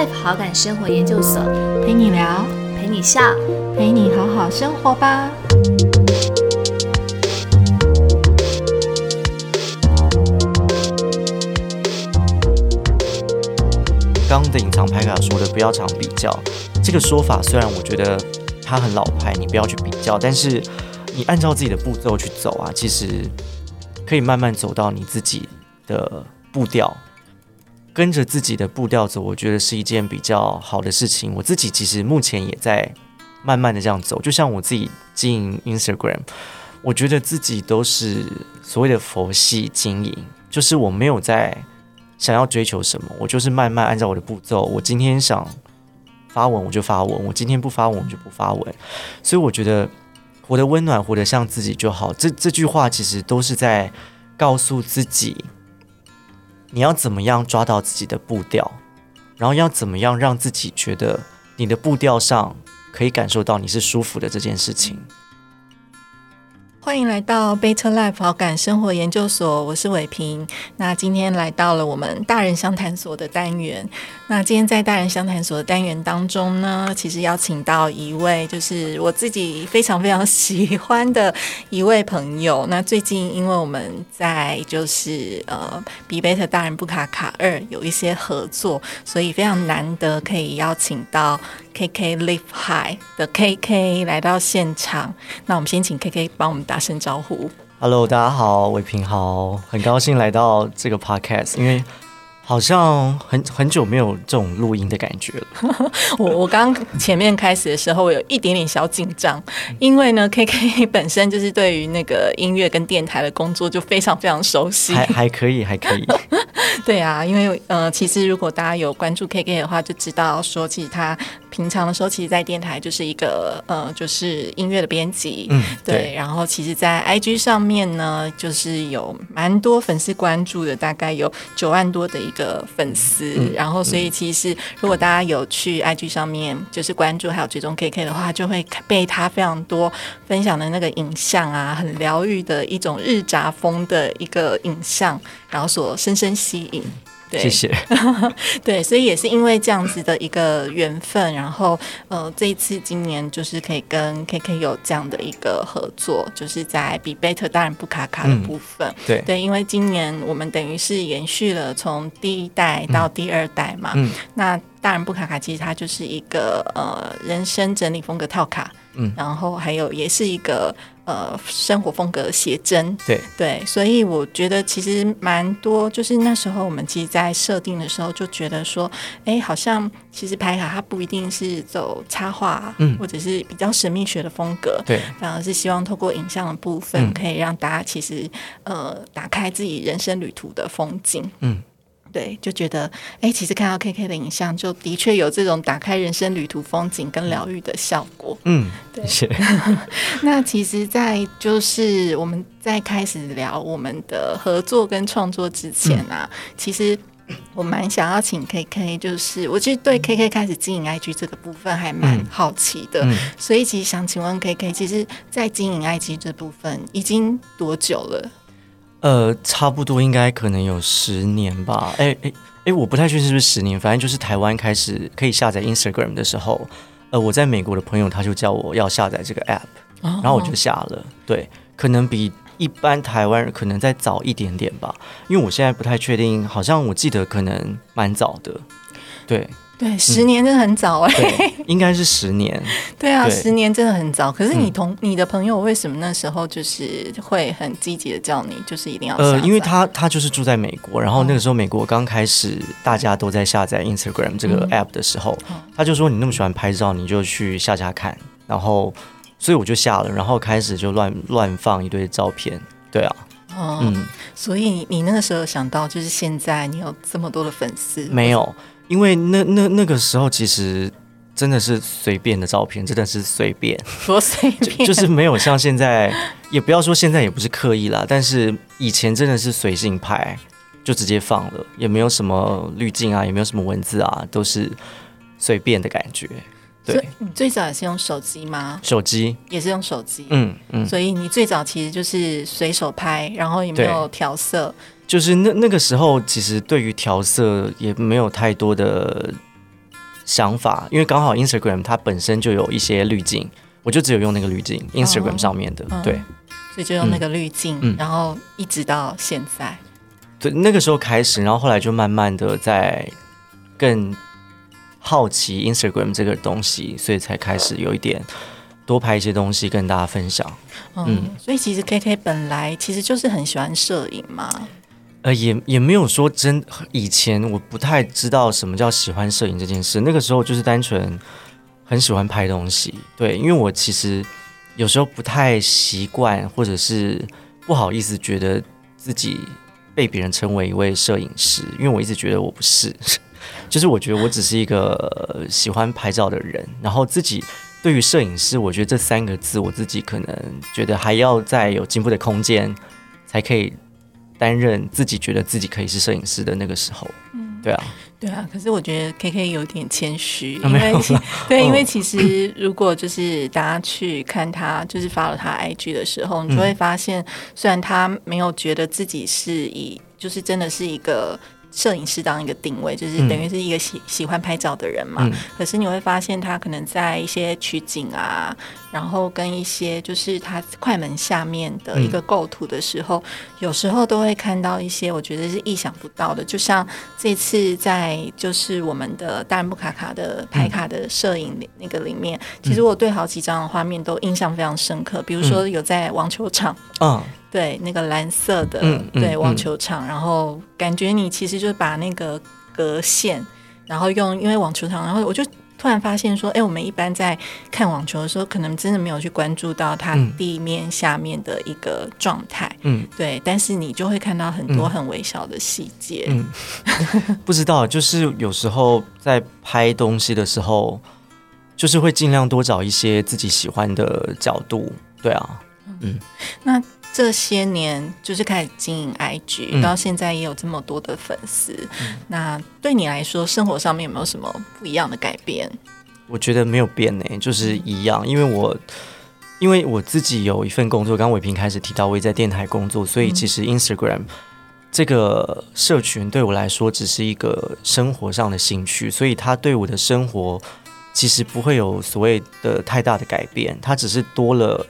Life 好感生活研究所，陪你聊，陪你笑，陪你好好生活吧。刚的隐藏牌卡说的不要常比较，这个说法虽然我觉得它很老派，你不要去比较，但是你按照自己的步骤去走啊，其实可以慢慢走到你自己的步调，跟着自己的步调走，我觉得是一件比较好的事情。我自己其实目前也在慢慢的这样走，就像我自己经营 Instagram，我觉得自己都是所谓的佛系经营，就是我没有在。想要追求什么，我就是慢慢按照我的步骤。我今天想发文，我就发文；我今天不发文，我就不发文。所以我觉得活得温暖，活得像自己就好。这这句话其实都是在告诉自己，你要怎么样抓到自己的步调，然后要怎么样让自己觉得你的步调上可以感受到你是舒服的这件事情。欢迎来到 Better Life 好感生活研究所，我是伟平。那今天来到了我们大人相谈所的单元。那今天在大人相谈所的单元当中呢，其实邀请到一位就是我自己非常非常喜欢的一位朋友。那最近因为我们在就是呃比贝特大人不卡卡二有一些合作，所以非常难得可以邀请到。K K Live High 的 K K 来到现场，那我们先请 K K 帮我们打声招呼。Hello，大家好，伟平好，很高兴来到这个 Podcast，因为。好像很很久没有这种录音的感觉了。我我刚前面开始的时候，我有一点点小紧张，因为呢，K K 本身就是对于那个音乐跟电台的工作就非常非常熟悉。还还可以，还可以。对啊，因为呃，其实如果大家有关注 K K 的话，就知道说，其实他平常的时候，其实，在电台就是一个呃，就是音乐的编辑。嗯，对。然后，其实，在 I G 上面呢，就是有蛮多粉丝关注的，大概有九万多的一个。粉丝，然后所以其实如果大家有去 IG 上面就是关注还有追踪 KK 的话，就会被他非常多分享的那个影像啊，很疗愈的一种日杂风的一个影像，然后所深深吸引。谢谢。对，所以也是因为这样子的一个缘分，然后呃，这一次今年就是可以跟 KK 有这样的一个合作，就是在比贝特当然不卡卡的部分。对对，因为今年我们等于是延续了从第一代到第二代嘛。嗯。那大人不卡卡，其实它就是一个呃人生整理风格套卡。嗯。然后还有也是一个。呃，生活风格写真，对。对，所以我觉得其实蛮多，就是那时候我们其实，在设定的时候就觉得说，哎，好像其实拍卡它不一定是走插画，嗯，或者是比较神秘学的风格，对，反而是希望透过影像的部分，可以让大家其实呃，打开自己人生旅途的风景，嗯。对，就觉得哎，其实看到 K K 的影像，就的确有这种打开人生旅途风景跟疗愈的效果。嗯，对。那其实，在就是我们在开始聊我们的合作跟创作之前啊，其实我蛮想要请 K K，就是我其实对 K K 开始经营 I G 这个部分还蛮好奇的，所以其实想请问 K K，其实，在经营 I G 这部分已经多久了？呃，差不多应该可能有十年吧。哎哎哎，我不太确定是不是十年，反正就是台湾开始可以下载 Instagram 的时候，呃，我在美国的朋友他就叫我要下载这个 app，然后我就下了。对，可能比一般台湾人可能再早一点点吧，因为我现在不太确定，好像我记得可能蛮早的。对。对，十年真的很早哎，应该是十年。对啊，十年真的很早。可是你同你的朋友为什么那时候就是会很积极的叫你，就是一定要？呃，因为他他就是住在美国，然后那个时候美国刚开始大家都在下载 Instagram 这个 app 的时候，他就说你那么喜欢拍照，你就去下下看。然后，所以我就下了，然后开始就乱乱放一堆照片。对啊，嗯，所以你那个时候想到，就是现在你有这么多的粉丝，没有？因为那那那个时候其实真的是随便的照片，真的是随便，多随便，就是没有像现在，也不要说现在也不是刻意啦，但是以前真的是随性拍，就直接放了，也没有什么滤镜啊，也没有什么文字啊，都是随便的感觉。对，你最早也是用手机吗？手机也是用手机，嗯嗯，所以你最早其实就是随手拍，然后也没有调色。就是那那个时候，其实对于调色也没有太多的想法，因为刚好 Instagram 它本身就有一些滤镜，我就只有用那个滤镜，Instagram 上面的，嗯对所以就用那个滤镜，嗯然后一直到现在。对，那个时候开始，然后后来就慢慢的在更好奇 Instagram 这个东西，所以才开始有一点多拍一些东西跟大家分享。嗯，嗯所以其实 K K 本来其实就是很喜欢摄影嘛。呃，也也没有说真，以前我不太知道什么叫喜欢摄影这件事。那个时候就是单纯很喜欢拍东西，对，因为我其实有时候不太习惯，或者是不好意思觉得自己被别人称为一位摄影师，因为我一直觉得我不是，就是我觉得我只是一个喜欢拍照的人，然后自己。对于摄影师，我觉得这三个字，我自己可能觉得还要再有进步的空间，才可以担任自己觉得自己可以是摄影师的那个时候。嗯，对啊，对啊。可是我觉得 K K 有点谦虚，啊因为 对，嗯因为其实如果就是大家去看他，就是发了他 IG 的时候，你就会发现，虽然他没有觉得自己是以，就是真的是一个。摄影师当一个定位，就是嗯等于是一个喜喜欢拍照的人嘛。嗯可是你会发现，他可能在一些取景啊，然后跟一些就是它快门下面的一个构图的时候，有时候都会看到一些我觉得是意想不到的。就像这次在就是我们的大人布卡卡的拍卡的摄影里那个里面，其实我对好几张的画面都印象非常深刻。比如说有在网球场，嗯，对那个蓝色的，对嗯网球场，然后感觉你其实就是把那个隔线，然后用因为网球场，然后我就突然发现说，哎，我们一般在看网球的时候，可能真的没有去关注到它嗯。地面下面的一个状态，嗯。对，但是你就会看到很多嗯很微小的细节，嗯，不知道，就是有时候在拍东西的时候，就是会尽量多找一些自己喜欢的角度。对啊，嗯。那这些年就是开始经营 IG，、嗯到现在也有这么多的粉丝，那对你来说，生活上面有没有什么不一样的改变？我觉得没有变呢、就是一样，因为我。因为我自己有一份工作，刚刚伟平开始提到我也在电台工作，所以嗯其实 Instagram 这个社群对我来说只是一个生活上的兴趣，所以它对我的生活其实不会有所谓的太大的改变，它只是多了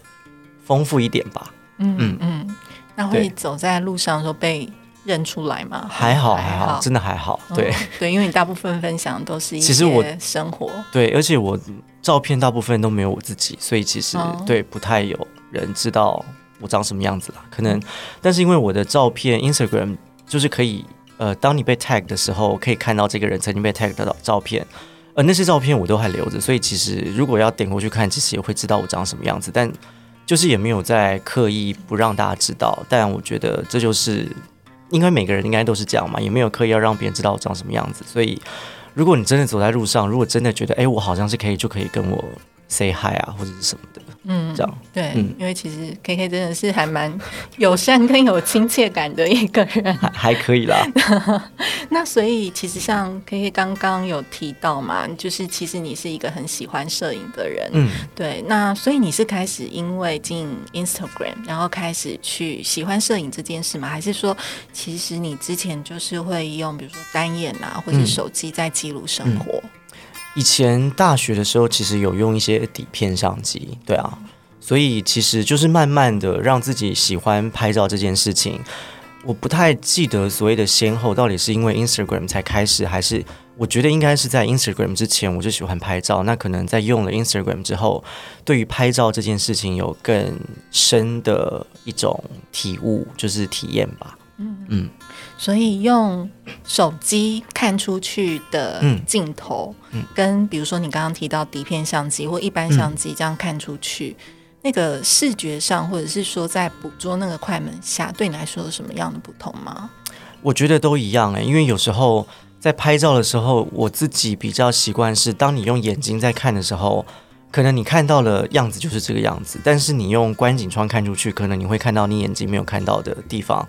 丰富一点吧。嗯嗯嗯，那会对走在路上的时候被认出来吗？还好还还好，真的还好。对、嗯对，因为你大部分分享都是一其实我些生活，对，而且我照片大部分都没有我自己，所以其实、哦对不太有人知道我长什么样子啦。可能，但是因为我的照片 Instagram 就是可以，呃，当你被 tag 的时候，可以看到这个人曾经被 tag 的照片。呃，那些照片我都还留着，所以其实如果要点过去看，其实也会知道我长什么样子，但就是也没有在刻意不让大家知道。但我觉得这就是，应该每个人应该都是这样嘛，也没有刻意要让别人知道我长什么样子，所以如果你真的走在路上，如果真的觉得，哎、我好像是可以，就可以跟我 say hi 啊，或者是什么的，嗯，这样。对，嗯因为其实 K K 真的是还蛮友善跟有亲切感的一个人。还还可以啦。那所以其实像 K K 刚刚有提到嘛，就是其实你是一个很喜欢摄影的人，嗯，对。那所以你是开始因为进 Instagram，然后开始去喜欢摄影这件事吗？还是说其实你之前就是会用比如说单眼啊，或者嗯手机在记录生活？以前大学的时候，其实有用一些底片相机，对啊，所以其实就是慢慢的让自己喜欢拍照这件事情。我不太记得所谓的先后到底是因为 Instagram 才开始，还是我觉得应该是在 Instagram 之前我就喜欢拍照。那可能在用了 Instagram 之后，对于拍照这件事情有更深的一种体悟，就是体验吧。嗯所以用手机看出去的嗯镜头，嗯。跟比如说你刚刚提到底片相机或一般相机这样看出去，那个视觉上或者是说在捕捉那个快门下，对你来说有什么样的不同吗？我觉得都一样诶，因为有时候在拍照的时候，我自己比较习惯是，当你用眼睛在看的时候，可能你看到的样子就是这个样子，但是你用观景窗看出去，可能你会看到你眼睛没有看到的地方，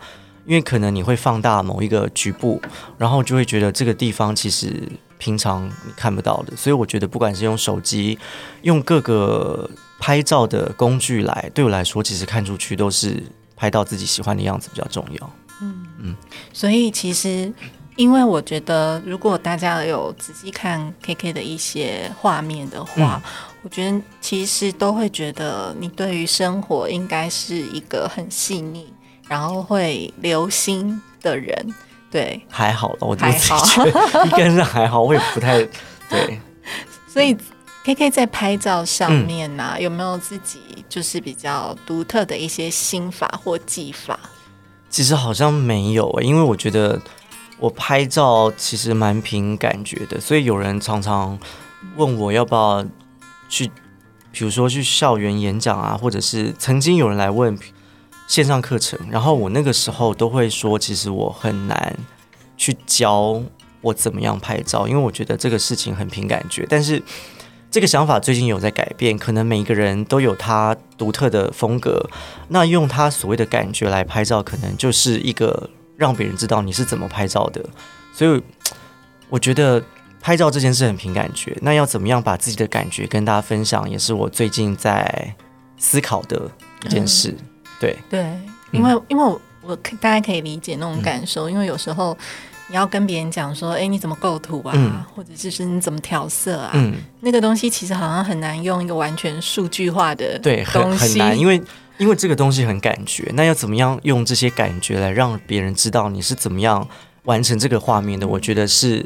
因为可能你会放大某一个局部，然后就会觉得这个地方其实平常你看不到的，所以我觉得不管是用手机，用各个拍照的工具来，对我来说，其实看出去都是拍到自己喜欢的样子比较重要。嗯嗯所以其实。因为我觉得如果大家有仔细看 KK 的一些画面的话，我觉得其实都会觉得你对于生活应该是一个很细腻，然后会留心的人。对，还好了，我觉得应该是还好，我也不太对。所以 K K 在拍照上面呢、有没有自己就是比较独特的一些心法或技法？其实好像没有、欸，因为我觉得我拍照其实蛮凭感觉的，所以有人常常问我要不要去，比如说去校园演讲啊，或者是曾经有人来问线上课程，然后我那个时候都会说，其实我很难去教我怎么样拍照，因为我觉得这个事情很凭感觉，但是。这个想法最近有在改变，可能每一个人都有他独特的风格。那用他所谓的感觉来拍照，可能就是一个让别人知道你是怎么拍照的。所以我觉得拍照这件事很凭感觉。那要怎么样把自己的感觉跟大家分享，也是我最近在思考的一件事。对对，因为、因为我我可大家可以理解那种感受，因为有时候你要跟别人讲说，哎，你怎么构图啊，嗯或者就是你怎么调色啊，嗯，那个东西其实好像很难用一个完全数据化的对，很东西，很难，因为因为这个东西很感觉。那要怎么样用这些感觉来让别人知道你是怎么样完成这个画面的？我觉得是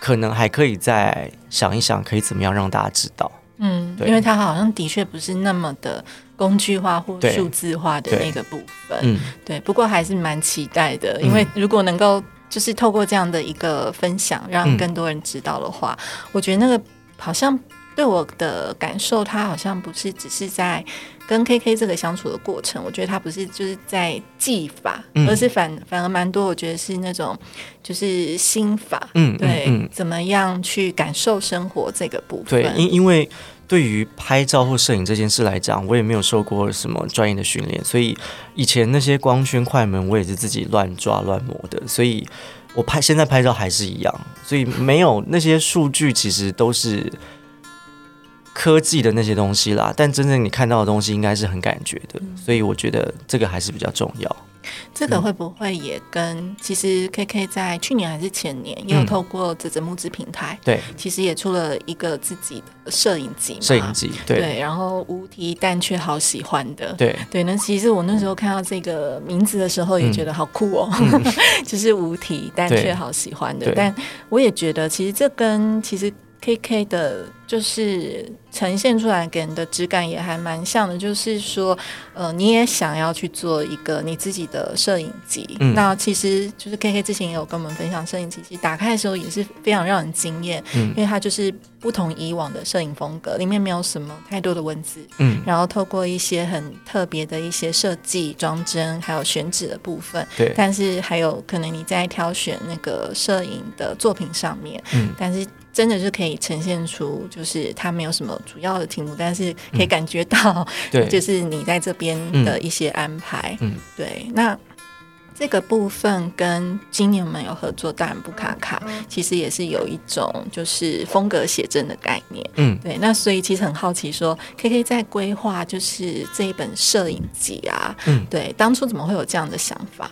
可能还可以再想一想，可以怎么样让大家知道。嗯，因为它好像的确不是那么的工具化或数字化的那个部分。嗯，对，不过还是蛮期待的，因为如果能够就是透过这样的一个分享，让嗯更多人知道的话，我觉得那个好像对我的感受，它好像不是只是在跟 KK 这个相处的过程，我觉得它不是就是在技法，嗯。而是反反而蛮多，我觉得是那种就是心法，嗯对，嗯嗯。怎么样去感受生活这个部分，对，因因为对于拍照或摄影这件事来讲，我也没有受过什么专业的训练，所以以前那些光圈、快门，我也是自己乱抓乱磨的，所以我拍现在拍照还是一样，所以没有那些数据，其实都是科技的那些东西啦。但真正你看到的东西，应该是很感觉的，所以我觉得这个还是比较重要。这个会不会也跟其实 KK 在去年还是前年也有嗯。透过这只募资平台，对，其实也出了一个自己的摄影集嘛，摄影机，对。对，然后无题但却好喜欢的。对。对，那其实我那时候看到这个名字的时候，也觉得好酷哦，就是无题但却好喜欢的。但我也觉得，其实这跟其实 KK 的，就是呈现出来给人的质感也还蛮像的，就是说，呃，你也想要去做一个你自己的摄影集。嗯。那其实就是 KK 之前也有跟我们分享摄影集，其实打开的时候也是非常让人惊艳，嗯因为它就是不同以往的摄影风格，里面没有什么太多的文字，嗯，然后透过一些很特别的一些设计、装帧，还有选址的部分，对，但是还有可能你在挑选那个摄影的作品上面，嗯。但是真的是可以呈现出，就是它没有什么主要的题目，但是可以感觉到，对，就是你在这边的一些安排。嗯对，那。这个部分跟今年我们有合作《大人不卡卡》，其实也是有一种就是风格写真的概念。嗯对，那所以其实很好奇说，K K 在规划就是这一本摄影集啊，嗯。对，当初怎么会有这样的想法？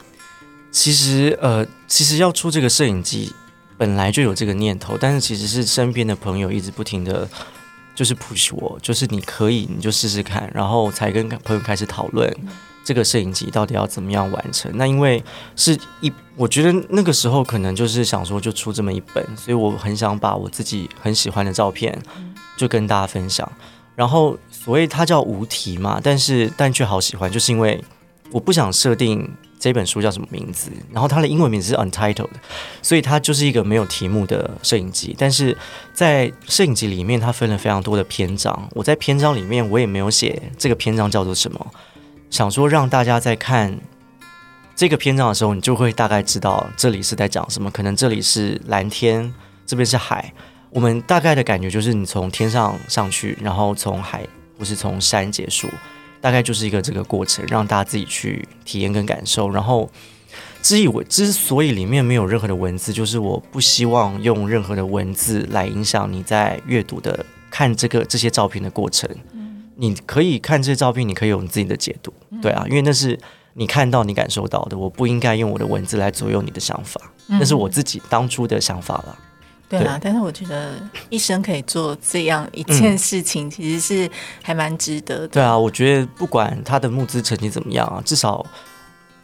其实呃，其实要出这个摄影机本来就有这个念头，但是其实是身边的朋友一直不停的，就是 push 我，就是你可以你就试试看，然后才跟朋友开始讨论这个摄影集到底要怎么样完成。那因为是一，我觉得那个时候可能就是想说就出这么一本，所以我很想把我自己很喜欢的照片就跟大家分享。然后所谓它叫无题嘛，但是但却好喜欢，就是因为我不想设定这本书叫什么名字，然后它的英文名字是 Untitled，所以它就是一个没有题目的摄影集。但是在摄影集里面，它分了非常多的篇章。我在篇章里面我也没有写这个篇章叫做什么，想说让大家在看这个篇章的时候，你就会大概知道这里是在讲什么。可能这里是蓝天，这边是海。我们大概的感觉就是你从天上上去，然后从海或是从山结束。大概就是一个这个过程，让大家自己去体验跟感受。然后，之以我之所以里面没有任何的文字，就是我不希望用任何的文字来影响你在阅读的看这个这些照片的过程。你可以看这些照片，你可以有你自己的解读，对啊，因为那是你看到、你感受到的，我不应该用我的文字来左右你的想法，那是我自己当初的想法了。对啊，但是我觉得一生可以做这样一件事情，其实是还蛮值得的。对啊，我觉得不管他的募资成绩怎么样啊，至少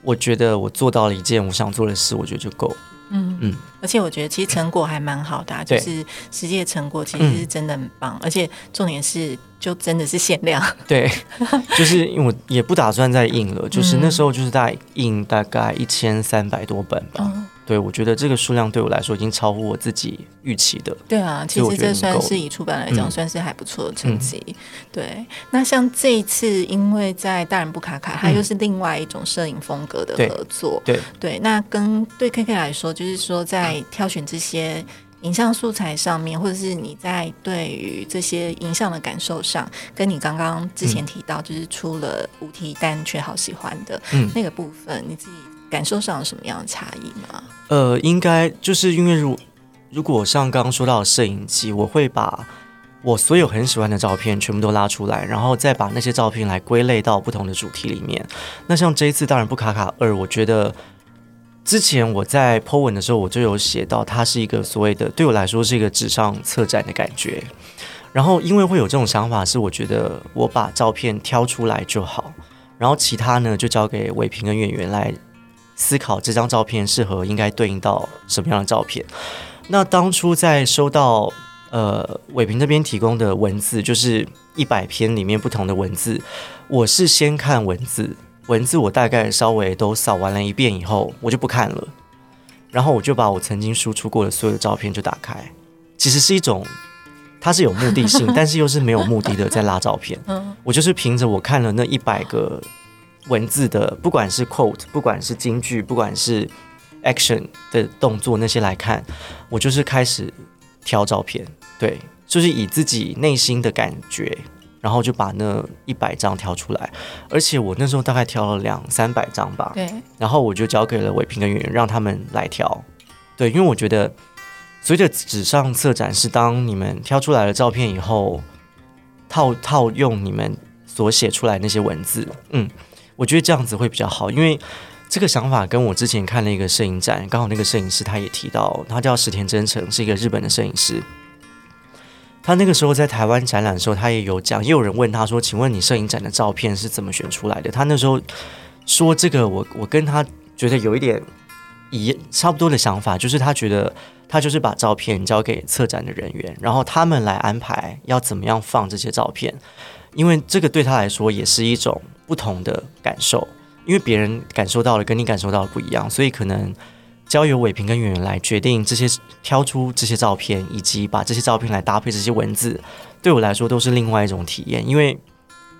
我觉得我做到了一件我想做的事，我觉得就够。嗯嗯，而且我觉得其实成果还蛮好的，就是实际的成果其实是真的很棒，而且重点是就真的是限量。对，就是因为我也不打算再印了，就是那时候就是大概印大概一千三百多本吧。对，我觉得这个数量对我来说已经超乎我自己预期的。对啊，其实这算是以出版来讲，算是还不错的成绩。对，那像这一次，因为在大人不卡卡，它又是另外一种摄影风格的合作。对对，那跟对 K K 来说，就是说在挑选这些影像素材上面，或者是你在对于这些影像的感受上，跟你刚刚之前提到，就是出了五题但却好喜欢的那个部分，你自己。感受上有什么样的差异吗？呃，应该就是因为如如果像刚刚说到摄影机，我会把我所有很喜欢的照片全部都拉出来，然后再把那些照片来归类到不同的主题里面。那像这一次当然不卡卡二，我觉得之前我在 po 文的时候我就有写到，它是一个所谓的对我来说是一个纸上策展的感觉。然后因为会有这种想法，是我觉得我把照片挑出来就好，然后其他呢就交给伟平跟演员来。思考这张照片适合应该对应到什么样的照片？那当初在收到呃伟平这边提供的文字，就是一百篇里面不同的文字，我是先看文字，文字我大概稍微都扫完了一遍以后，我就不看了，然后我就把我曾经输出过的所有的照片就打开，其实是一种它是有目的性，但是又是没有目的的在拉照片。嗯，我就是凭着我看了那一百个。文字的，不管是 quote，不管是京剧，不管是 action 的动作那些来看，我就是开始挑照片，对，就是以自己内心的感觉，然后就把那一百张挑出来，而且我那时候大概挑了两三百张吧，对，然后我就交给了伟平跟圆圆，让他们来挑，对，因为我觉得随着纸上策展是当你们挑出来了照片以后，套套用你们所写出来那些文字，嗯。我觉得这样子会比较好，因为这个想法跟我之前看了一个摄影展，刚好那个摄影师他也提到，他叫石田真诚，是一个日本的摄影师。他那个时候在台湾展览的时候，他也有讲，也有人问他说：“请问你摄影展的照片是怎么选出来的？”他那时候说：“这个我我跟他觉得有一点一差不多的想法，就是他觉得他就是把照片交给策展的人员，然后他们来安排要怎么样放这些照片。”因为这个对他来说也是一种不同的感受，因为别人感受到了跟你感受到的不一样，所以可能交由伟平跟圆圆来决定这些挑出这些照片，以及把这些照片来搭配这些文字，对我来说都是另外一种体验。因为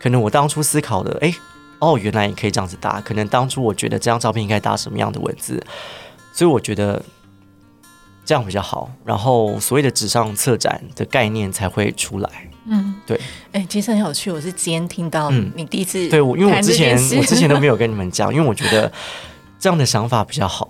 可能我当初思考的，哎，哦，原来也可以这样子搭。可能当初我觉得这张照片应该搭什么样的文字，所以我觉得这样比较好。然后所谓的纸上策展的概念才会出来。嗯，对，哎，其实很有趣。我是今天听到你第一次对我，因为我之前我之前都没有跟你们讲，因为我觉得这样的想法比较好。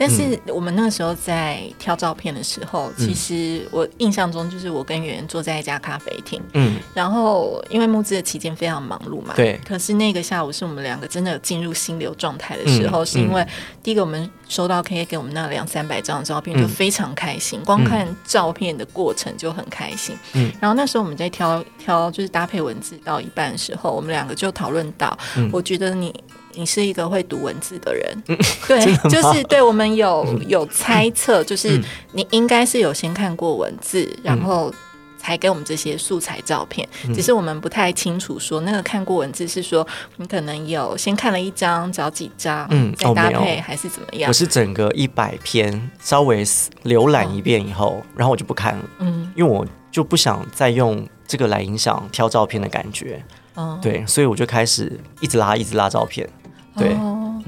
但是我们那个时候在挑照片的时候，其实我印象中就是我跟圆圆坐在一家咖啡厅，嗯，然后因为募资的期间非常忙碌嘛，对。可是那个下午是我们两个真的进入心流状态的时候，是因为第一个我们收到 K K 给我们那两三百张照片，就非常开心，光看照片的过程就很开心。嗯。然后那时候我们在挑挑就是搭配文字到一半的时候，我们两个就讨论到，我觉得你。你是一个会读文字的人，嗯 对，就是对我们有有猜测，就是你应该是有先看过文字，然后才给我们这些素材照片。只是我们不太清楚，说那个看过文字是说你可能有先看了一张，找几张，嗯，再搭配还是怎么样？我是整个一百篇稍微浏览一遍以后，然后我就不看了，嗯，因为我就不想再用这个来影响挑照片的感觉，嗯，对，所以我就开始一直拉，一直拉照片。对，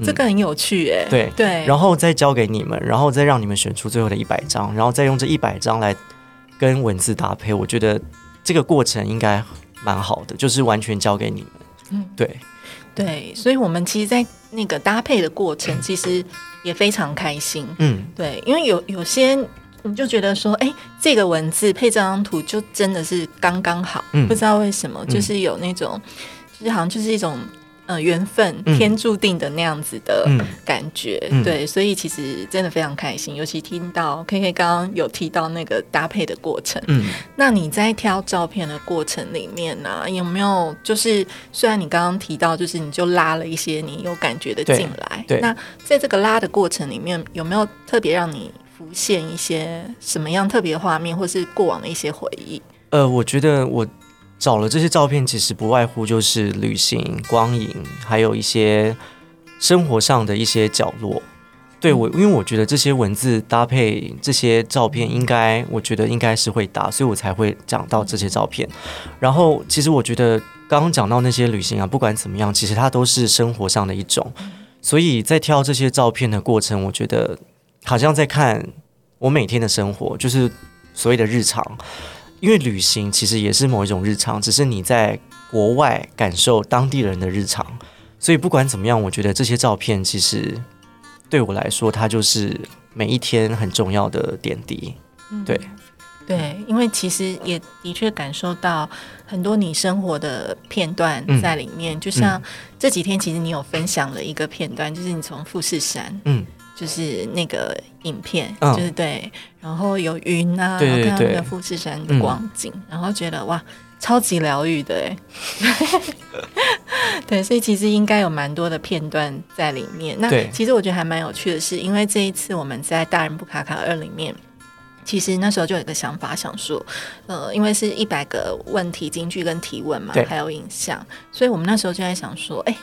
这个很有趣哎。对对，然后再交给你们，然后再让你们选出最后的一百张，然后再用这一百张来跟文字搭配。我觉得这个过程应该蛮好的，就是完全交给你们。嗯，对对，所以我们其实，在那个搭配的过程，其实也非常开心。嗯，对，因为有有些你就觉得说，哎，这个文字配这张图就真的是刚刚好。嗯，不知道为什么，就是有那种，就是好像就是一种。呃缘分、嗯天注定的那样子的嗯感觉。嗯对，所以其实真的非常开心，尤其听到 K K 刚刚有提到那个搭配的过程。嗯，那你在挑照片的过程里面呢、有没有就是虽然你刚刚提到，就是你就拉了一些你有感觉的进来，对那在这个拉的过程里面，有没有特别让你浮现一些什么样特别的画面，或是过往的一些回忆？呃，我觉得我找了这些照片，其实不外乎就是旅行、光影，还有一些生活上的一些角落。对我，因为我觉得这些文字搭配这些照片，应该我觉得应该是会搭，所以我才会讲到这些照片。然后，其实我觉得刚刚讲到那些旅行啊，不管怎么样，其实它都是生活上的一种。所以在挑这些照片的过程，我觉得好像在看我每天的生活，就是所谓的日常。因为旅行其实也是某一种日常，只是你在国外感受当地人的日常。所以不管怎么样，我觉得这些照片其实对我来说，它就是每一天很重要的点滴。对，对，因为其实也的确感受到很多你生活的片段嗯。在里面，就像这几天其实你有分享了一个片段，就是你从富士山，嗯，就是那个影片，嗯就是对，然后有云啊，对对然后看到那个富士山的光景，然后觉得哇，超级疗愈的哎。对，所以其实应该有蛮多的片段在里面。那其实我觉得还蛮有趣的是，因为这一次我们在《大人不卡卡二》里面。其实那时候就有一个想法，想说，呃，因为是一百个问题金句跟提问嘛，还有影像，所以我们那时候就在想说，哎，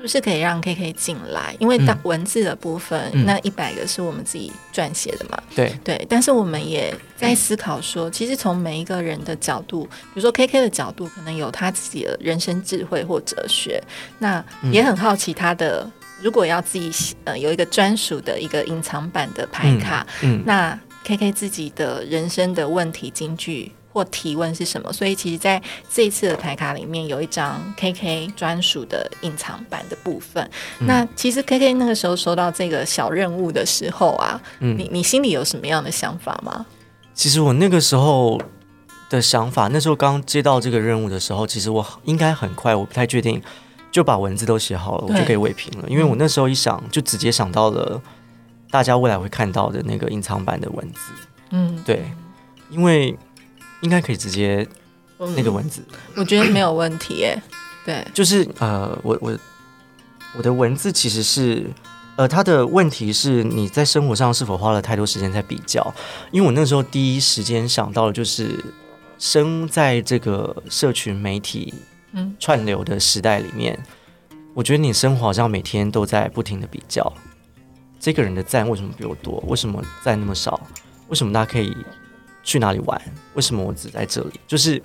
是不是可以让 K K 进来？因为当嗯文字的部分，嗯那一百个是我们自己撰写的嘛，对，对。但是我们也在思考说，其实从每一个人的角度，比如说 K K 的角度，可能有他自己的人生智慧或哲学，那也很好奇他的。如果要自己写呃有一个专属的一个隐藏版的牌卡，嗯，那 K K 自己的人生的问题金句或提问是什么？所以其实在这一次的台卡里面有一张 K K 专属的隐藏版的部分。嗯那其实 K K 那个时候收到这个小任务的时候啊，嗯你你心里有什么样的想法吗？其实我那个时候的想法，那时候刚接到这个任务的时候，其实我应该很快，我不太确定，就把文字都写好了，我对就给伟平了。因为我那时候一想，就直接想到了大家未来会看到的那个隐藏版的文字。嗯，对，因为应该可以直接嗯那个文字，我觉得没有问题耶。对，就是呃，我我我的文字其实是。呃，他的问题是你在生活上是否花了太多时间在比较？因为我那时候第一时间想到的就是，生在这个社群媒体嗯串流的时代里面，我觉得你生活好像每天都在不停的比较，这个人的赞为什么比我多？为什么赞那么少？为什么大家可以去哪里玩？为什么我只在这里？就是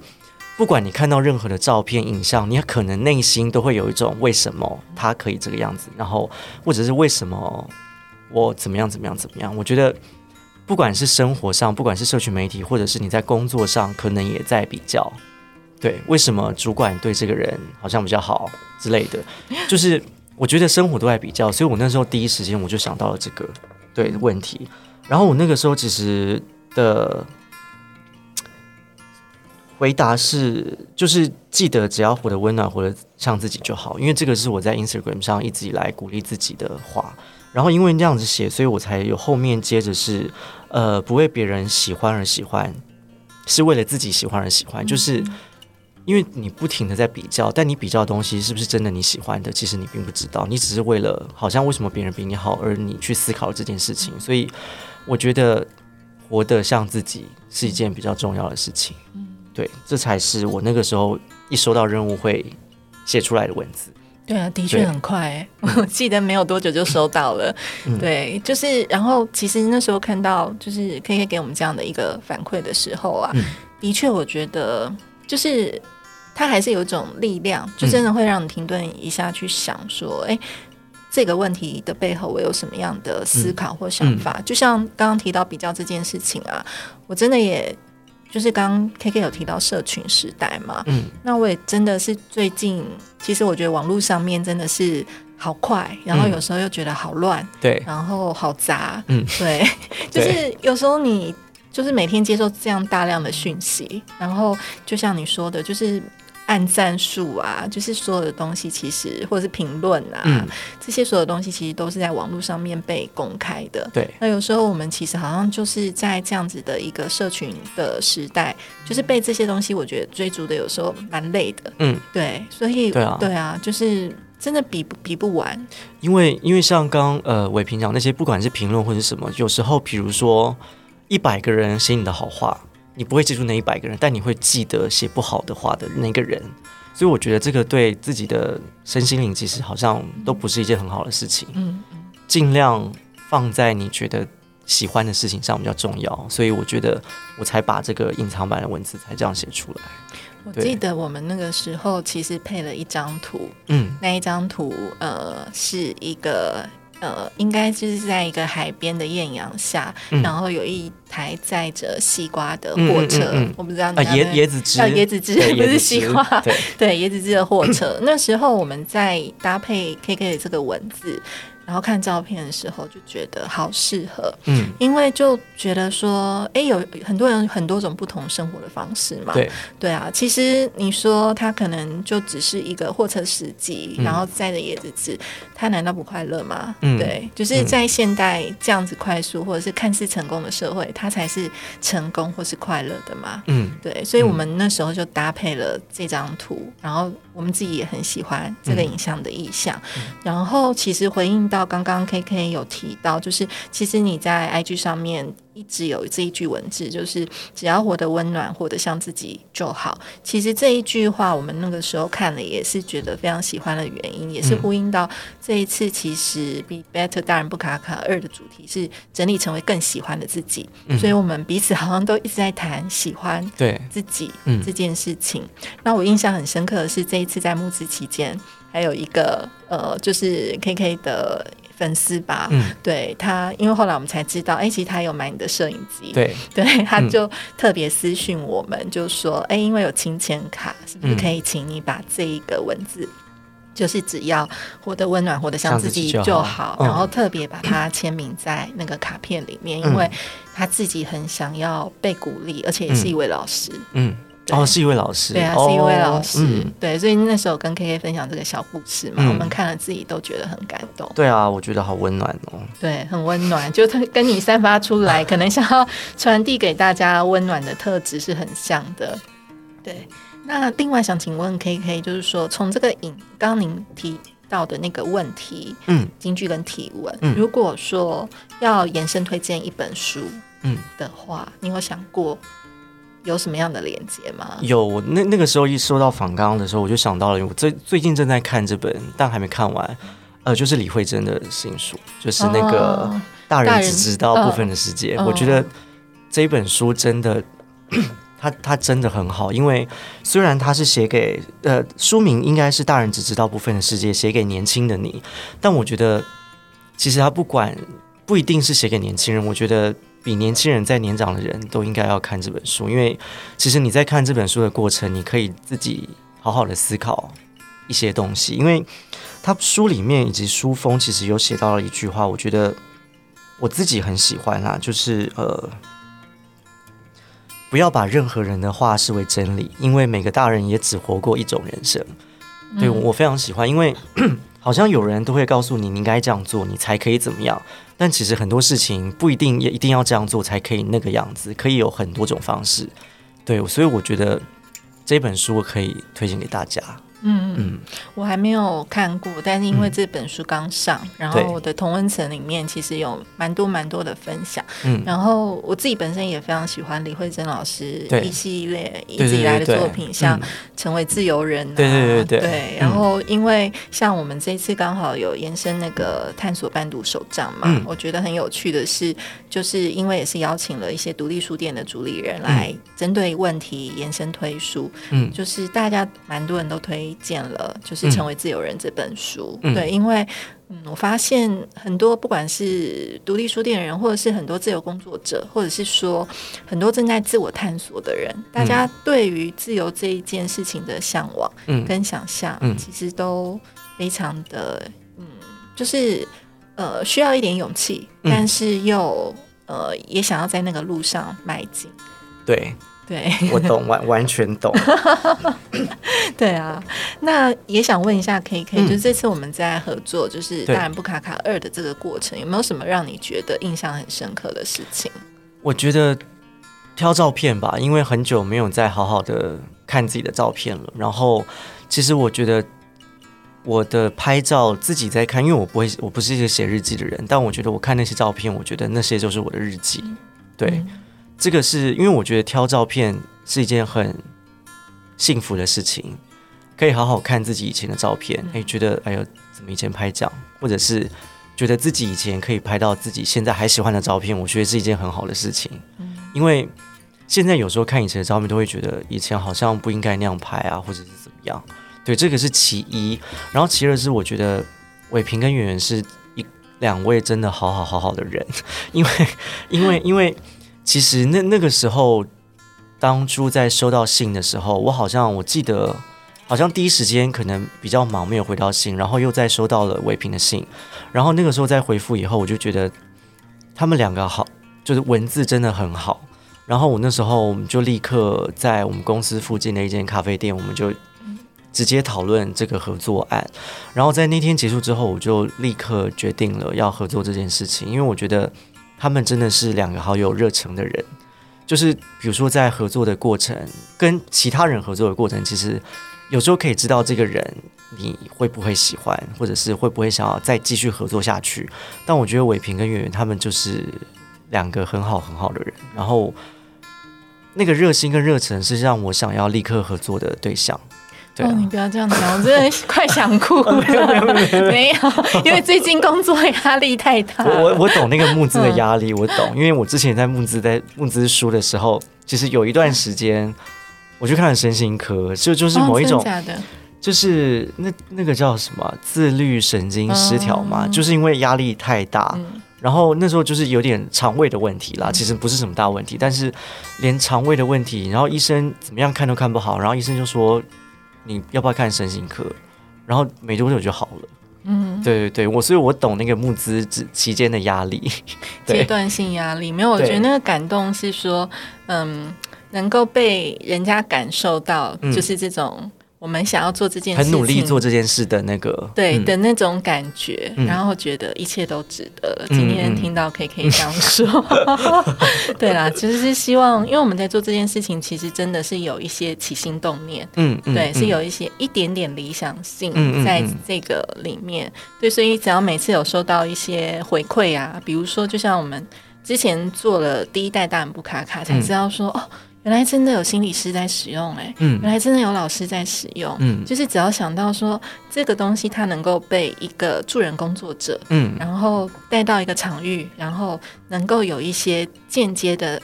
不管你看到任何的照片、影像，你可能内心都会有一种为什么他可以这个样子，然后或者是为什么我怎么样怎么样怎么样？我觉得不管是生活上，不管是社群媒体，或者是你在工作上，可能也在比较。对，为什么主管对这个人好像比较好之类的？就是我觉得生活都在比较，所以我那时候第一时间我就想到了这个对问题。然后我那个时候其实的回答是，就是记得只要活得温暖，活得像自己就好，因为这个是我在 Instagram 上一直以来鼓励自己的话。然后因为这样子写，所以我才有后面接着是，呃，不为别人喜欢而喜欢，是为了自己喜欢而喜欢，就是。因为你不停的在比较，但你比较的东西是不是真的你喜欢的，其实你并不知道，你只是为了好像为什么别人比你好而你去思考这件事情。所以我觉得活得像自己是一件比较重要的事情。对，这才是我那个时候一收到任务会写出来的文字。对啊，的确很快欸，我记得没有多久就收到了。嗯对，就是然后其实那时候看到就是 K K 给我们这样的一个反馈的时候啊，嗯的确我觉得就是它还是有一种力量，就真的会让你停顿一下去想说，哎、这个问题的背后我有什么样的思考或想法？就像刚刚提到比较这件事情啊，我真的也。就是刚刚 K K 有提到社群时代嘛，嗯，那我也真的是最近，其实我觉得网络上面真的是好快，然后嗯。有时候又觉得好乱，对，然后好杂，嗯，对，就是有时候你就是每天接受这样大量的讯息，然后就像你说的，就是按赞数啊，就是所有的东西，其实或者是评论啊，嗯这些所有东西其实都是在网络上面被公开的。对，那有时候我们其实好像就是在这样子的一个社群的时代，就是被这些东西，我觉得追逐的有时候蛮累的。嗯，对，所以对啊对啊，就是真的比不比不完。因为因为像刚呃伟平讲那些，不管是评论或者是什么，有时候比如说一百个人写你的好话，你不会记住那一百个人，但你会记得写不好的话的那个人。所以我觉得这个对自己的身心灵其实好像都不是一件很好的事情。嗯，尽量放在你觉得喜欢的事情上比较重要。所以我觉得我才把这个隐藏版的文字才这样写出来。我记得我们那个时候其实配了一张图，嗯那一张图呃是一个。呃，应该就是在一个海边的艳阳下，嗯。然后有一台载着西瓜的嗯货车，嗯嗯。嗯我不知道椰椰子汁，啊椰子汁不是西瓜对，对椰子汁的货车。那时候我们在搭配 KK 的这个文字，然后看照片的时候，就觉得好适合，嗯，因为就觉得说，哎，有很多人很多种不同生活的方式嘛。对，对啊，其实你说他可能就只是一个货车司机，嗯然后载着椰子汁，他难道不快乐吗？嗯对，就是在现代这样子快速或者是看似成功的社会，他才是成功或是快乐的嘛。嗯对，所以我们那时候就搭配了这张图，然后我们自己也很喜欢这个影像的意象。然后其实回应到刚刚 K K 有提到，就是其实你在 IG 上面一直有这一句文字，就是只要活得温暖，活得像自己就好。其实这一句话，我们那个时候看了也是觉得非常喜欢的原因，也是嗯呼应到这一次其实 Be Better 大人不卡卡二的主题是整理成为更喜欢的自己，嗯所以我们彼此好像都一直在谈喜欢对，自己嗯这件事情。那我印象很深刻的是，这一次在募资期间，还有一个呃，就是 KK 的粉丝吧，嗯。对他，因为后来我们才知道，哎、其实他有买你的摄影机，对，对，他嗯就特别私讯我们，就说，哎、因为有亲签卡，是不是嗯。可以请你把这一个文字。就是只要活得温暖，活得像像自己就好。就好，嗯。然后特别把它签名在那个卡片里面，因嗯为他自己很想要被鼓励，而且也是一位老师，嗯，对哦，是一位老师，对啊，哦是一位老师，嗯。对，所以那时候跟 K K 分享这个小故事嘛，嗯。我们看了自己都觉得很感动，对啊，我觉得好温暖哦。对，很温暖，就他跟你散发出来，可能想要传递给大家温暖的特质是很像的，对。那另外想请问 K K，就是说从这个影，刚刚您提到的那个问题，嗯京剧跟提问，嗯如果说要延伸推荐一本书嗯，的话，你有想过有什么样的连接吗？有那那个时候一收到访纲的时候，我就想到了，我最最近正在看这本，但还没看完。呃，就是李慧珍的新书，就是那个哦大人只知道部分的世界。嗯我觉得这本书真的，它它真的很好，因为虽然它是写给呃书名应该是大人只知道部分的世界，写给年轻的你，但我觉得其实它不管不一定是写给年轻人，我觉得比年轻人再年长的人都应该要看这本书，因为其实你在看这本书的过程，你可以自己好好的思考一些东西，因为他书里面以及书封其实有写到了一句话，我觉得我自己很喜欢啦，就是呃，不要把任何人的话视为真理，因为每个大人也只活过一种人生。对嗯我非常喜欢，因为好像有人都会告诉你，你应该这样做，你才可以怎么样。但其实很多事情不一定也一定要这样做才可以那个样子，可以有很多种方式。对，所以我觉得这本书我可以推荐给大家。嗯嗯我还没有看过，但是因为嗯。这本书刚上，然后我的同温层里面其实有蛮多蛮多的分享，嗯，然后我自己本身也非常喜欢李慧珍老师一系列一直以来的作品，像嗯《成为自由人》啊，对对对对。然后因为像我们这一次刚好有延伸那个探索伴读手账嘛，嗯。我觉得很有趣的是，就是因为也是邀请了一些独立书店的主理人来针对问题延伸推书，嗯。就是大家蛮多人都推荐了，就是《成为自由人》这本书。嗯。对，因为嗯，我发现很多不管是独立书店人，或者是很多自由工作者，或者是说很多正在自我探索的人，大家对于自由这一件事情的向往嗯。跟想象，嗯。其实都非常的嗯，就是呃需要一点勇气，嗯。但是又呃也想要在那个路上迈进。对，对，我懂，完完全懂。对啊，那也想问一下，K K，、嗯就是这次我们在合作，就是《对大人不卡卡二》的这个过程，有没有什么让你觉得印象很深刻的事情？我觉得挑照片吧，因为很久没有再好好的看自己的照片了。然后，其实我觉得我的拍照自己在看，因为我不会，我不是一个写日记的人，但我觉得我看那些照片，我觉得那些就是我的日记。对，嗯这个是因为我觉得挑照片是一件很幸福的事情，可以好好看自己以前的照片，哎、觉得哎呦怎么以前拍这样，或者是觉得自己以前可以拍到自己现在还喜欢的照片，我觉得是一件很好的事情。因为现在有时候看以前的照片，都会觉得以前好像不应该那样拍啊，或者是怎么样。对，这个是其一。然后其二是我觉得伟平跟圆圆是一两位真的好好好好的人，因为因为因为其实那那个时候，当初在收到信的时候，我好像我记得。好像第一时间可能比较忙，没有回到信，然后又再收到了伟平的信，然后那个时候再回复以后，我就觉得他们两个好，就是文字真的很好。然后我那时候我们就立刻在我们公司附近的一间咖啡店，我们就直接讨论这个合作案。然后在那天结束之后，我就立刻决定了要合作这件事情，因为我觉得他们真的是两个好有热诚的人。就是比如说在合作的过程，跟其他人合作的过程，其实有时候可以知道这个人你会不会喜欢，或者是会不会想要再继续合作下去。但我觉得伟平跟圆圆他们就是两个很好很好的人，然后那个热心跟热忱是让我想要立刻合作的对象。对、哦，啊。你不要这样讲，我真的快想哭了。没有，因为最近工作压力太大我。我我懂那个募资的压力，我懂，因为我之前在募资在募资书的时候，其实有一段时间我去看了身心科，就就是某一种哦、的的，就是那那个叫什么自律神经失调嘛，嗯。就是因为压力太大，嗯。然后那时候就是有点肠胃的问题啦，其实不是什么大问题，但是连肠胃的问题，然后医生怎么样看都看不好，然后医生就说你要不要看身心科，然后没多久就好了。嗯，对对对，我所以我懂那个募资之期间的压力。阶段性压力没有，我觉得那个感动是说，嗯，能够被人家感受到，嗯。就是这种我们想要做这件事情，很努力做这件事的那个，对、嗯的那种感觉，嗯然后觉得一切都值得了。嗯今天听到 K K 这样说，对啦，其实是希望，因为我们在做这件事情，其实真的是有一些起心动念，嗯嗯，对，嗯是有一些一点点理想性在嗯这个里面。对，所以只要每次有收到一些回馈啊，比如说就像我们之前做了第一代大人不卡卡，才知道说、哦，原来真的有心理师在使用、欸，哎，嗯。原来真的有老师在使用。嗯。就是只要想到说这个东西它能够被一个助人工作者，嗯。然后带到一个场域，然后能够有一些间接的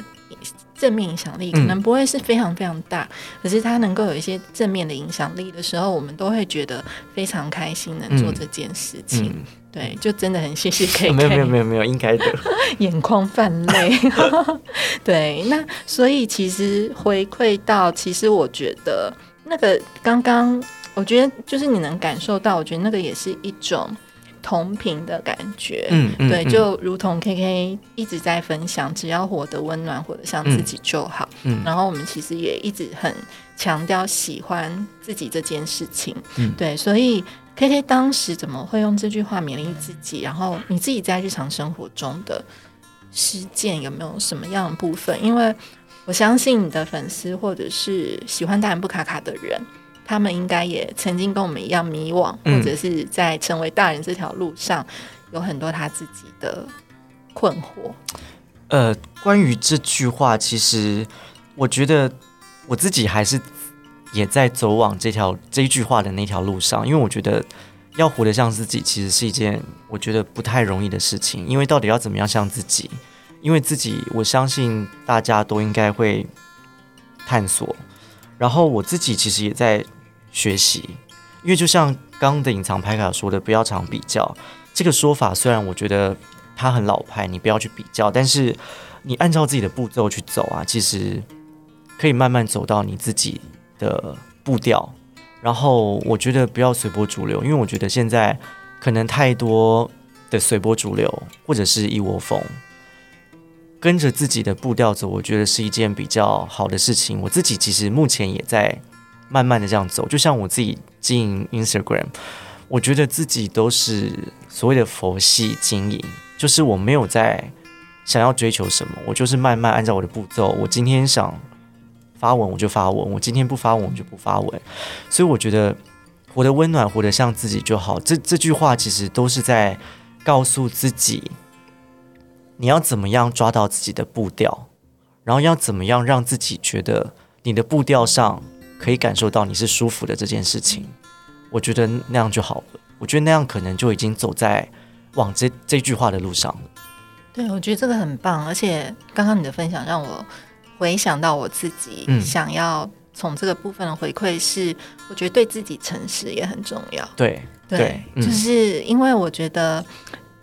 正面影响力，可嗯能不会是非常非常大，可是它能够有一些正面的影响力的时候，我们都会觉得非常开心能做嗯这件事情。嗯，对，就真的很谢谢 K K，没有没有没有没有，应该的。眼眶泛泪。对，那所以其实回馈到，其实我觉得那个刚刚，我觉得就是你能感受到，我觉得那个也是一种同频的感觉。嗯嗯，对，嗯就如同 K K 一直在分享，只要活得温暖，活得像自己就好。嗯然后我们其实也一直很强调喜欢自己这件事情。嗯对，所以 K K 当时怎么会用这句话勉励自己？然后你自己在日常生活中的实践有没有什么样的部分？因为我相信你的粉丝或者是喜欢大人不卡卡的人。他们应该也曾经跟我们一样迷惘，嗯或者是在成为大人这条路上有很多他自己的困惑。呃，关于这句话，其实我觉得我自己还是也在走往这条这一句话的那条路上，因为我觉得要活得像自己，其实是一件我觉得不太容易的事情。因为到底要怎么样像自己？因为自己，我相信大家都应该会探索。然后我自己其实也在学习，因为就像刚刚的隐藏牌卡说的，不要常比较。这个说法虽然我觉得它很老派，你不要去比较，但是你按照自己的步骤去走啊，其实可以慢慢走到你自己的步调。然后我觉得不要随波逐流，因为我觉得现在可能太多的随波逐流或者是一窝蜂，跟着自己的步调走，我觉得是一件比较好的事情。我自己其实目前也在慢慢的这样走，就像我自己经营 Instagram，我觉得自己都是所谓的佛系经营，就是我没有在想要追求什么，我就是慢慢按照我的步骤。我今天想发文我就发文，我今天不发文我就不发文。所以我觉得活得温暖，活得像自己就好。这这句话其实都是在告诉自己。你要怎么样抓到自己的步调，然后要怎么样让自己觉得你的步调上可以感受到你是舒服的这件事情，我觉得那样就好了。我觉得那样可能就已经走在往这这句话的路上了。对，我觉得这个很棒，而且刚刚你的分享让我回想到我自己想要从这个部分的回馈是，我觉得对自己诚实也很重要。对对，就是因为我觉得。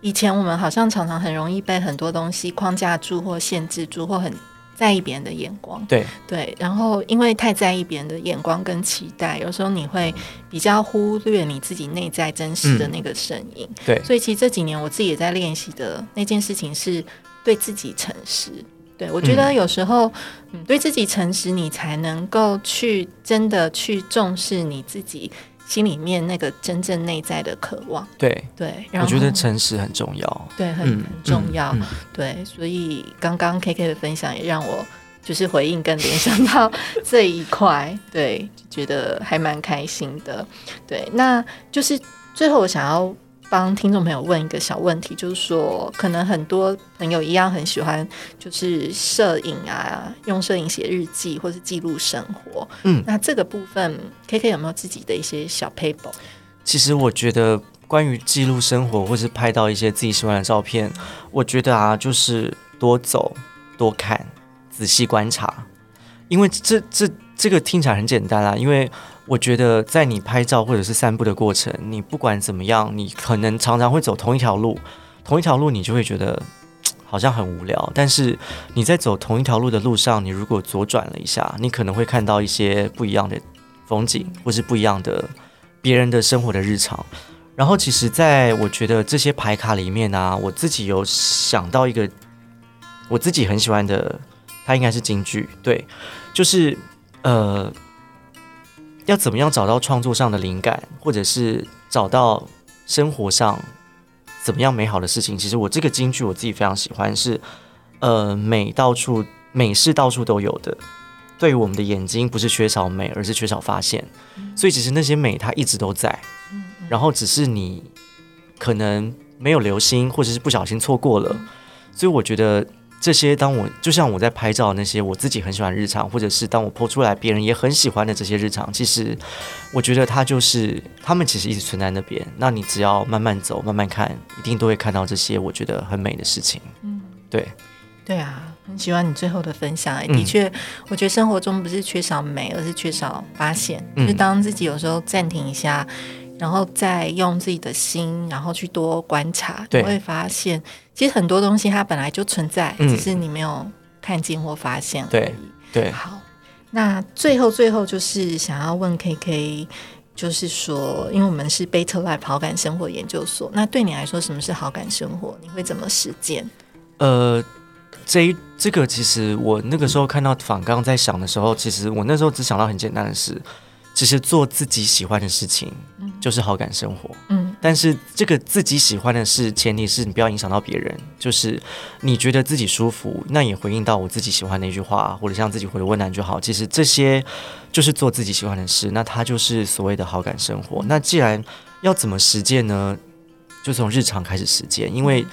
以前我们好像常常很容易被很多东西框架住或限制住，或很在意别人的眼光。对对，然后因为太在意别人的眼光跟期待，有时候你会比较忽略你自己内在真实的那个声音。对，所以其实这几年我自己也在练习的那件事情是对自己诚实。对我觉得有时候，嗯，对自己诚实，你才能够去真的去重视你自己。心里面那个真正内在的渴望，对。对，我觉得诚实很重要，对，很很重要，对，所以刚刚 K K 的分享也让我就是回应跟联想到这一块，对，觉得还蛮开心的，对，那就是最后我想要。帮听众朋友问一个小问题，就是说，可能很多朋友一样很喜欢，就是摄影啊，用摄影写日记或是记录生活。嗯，那这个部分，K K 有没有自己的一些小 paper？其实我觉得，关于记录生活或是拍到一些自己喜欢的照片，我觉得啊，就是多走、多看、仔细观察，因为这这这个听起来很简单啊，因为。我觉得在你拍照或者是散步的过程，你不管怎么样，你可能常常会走同一条路，同一条路你就会觉得好像很无聊。但是你在走同一条路的路上，你如果左转了一下，你可能会看到一些不一样的风景，或是不一样的别人的生活的日常。然后，其实在我觉得这些牌卡里面呢，我自己有想到一个我自己很喜欢的，它应该是京剧，对，就是呃。要怎么样找到创作上的灵感，或者是找到生活上怎么样美好的事情？其实我这个京剧我自己非常喜欢，是呃美到处美是到处都有的。对于我们的眼睛，不是缺少美，而是缺少发现。所以其实那些美它一直都在，然后只是你可能没有留心，或者是不小心错过了。所以我觉得。这些，当我就像我在拍照那些我自己很喜欢日常，或者是当我拍出来别人也很喜欢的这些日常，其实我觉得它就是他们其实一直存在那边。那你只要慢慢走，慢慢看，一定都会看到这些我觉得很美的事情。嗯，对，对啊，很喜欢你最后的分享。的确，我觉得生活中不是缺少美，而是缺少发现。就是当自己有时候暂停一下。然后再用自己的心，然后去多观察，你会发现，其实很多东西它本来就存在，只是你没有看见或发现而已。对，好，那最后最后就是想要问 K K，就是说，因为我们是贝特 Life 好感生活研究所，那对你来说，什么是好感生活？你会怎么实践？呃，这这个其实我那个时候看到访刚在想的时候，其实我那时候只想到很简单的事。其实做自己喜欢的事情，就是好感生活。嗯，但是这个自己喜欢的事，前提是你不要影响到别人。就是你觉得自己舒服，那也回应到我自己喜欢的一句话，或者像自己回的温暖就好。其实这些就是做自己喜欢的事，那它就是所谓的好感生活。那既然要怎么实践呢？就从日常开始实践，因为。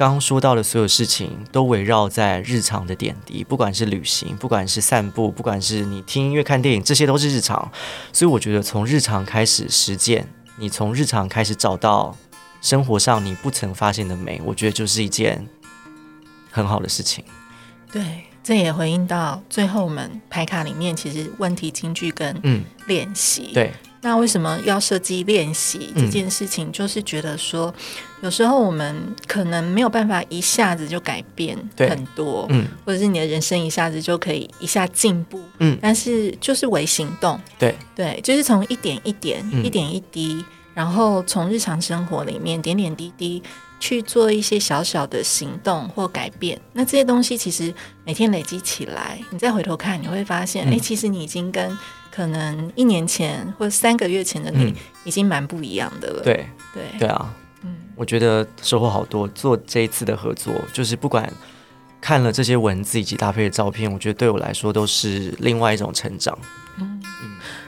刚刚说到的所有事情都围绕在日常的点滴，不管是旅行，不管是散步，不管是你听音乐、看电影，这些都是日常。所以我觉得从日常开始实践，你从日常开始找到生活上你不曾发现的美，我觉得就是一件很好的事情。对，这也回应到最后我们排卡里面，其实问题、京剧跟嗯练习对。那为什么要设计练习这件事情？就是觉得说，有时候我们可能没有办法一下子就改变很多，嗯，或者是你的人生一下子就可以一下进步，嗯，但是就是为行动，对。对，就是从一点一点、一点一滴，然后从日常生活里面点点滴滴，去做一些小小的行动或改变。那这些东西其实每天累积起来，你再回头看，你会发现，哎、嗯。其实你已经跟可能一年前或者三个月前的你嗯已经蛮不一样的了。对对对啊，嗯我觉得收获好多。做这一次的合作，就是不管看了这些文字以及搭配的照片，我觉得对我来说都是另外一种成长。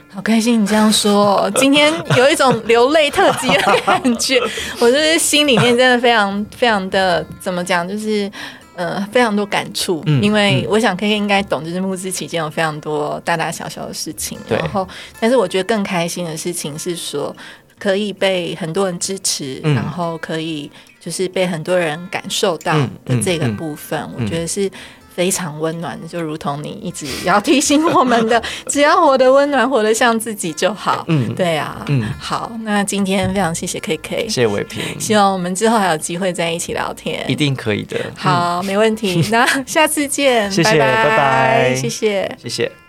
好开心你这样说哦，今天有一种流泪特辑的感觉，我就是心里面真的非常非常的怎么讲，就是呃非常多感触，嗯因为嗯。我想 K K 应该懂，就是募资期间有非常多大大小小的事情，然后但是我觉得更开心的事情是说可以被很多人支持，嗯。然后可以就是被很多人感受到嗯的这个部分，我嗯。觉得是。非常温暖的，就如同你一直要提醒我们的，只要活得温暖，活得像自己就好。嗯，对啊，嗯好，那今天非常谢谢 K K，谢谢伟平，希望我们之后还有机会在一起聊天一。定可以的。嗯，好，没问题，那下次见，谢谢拜拜拜谢谢。谢谢。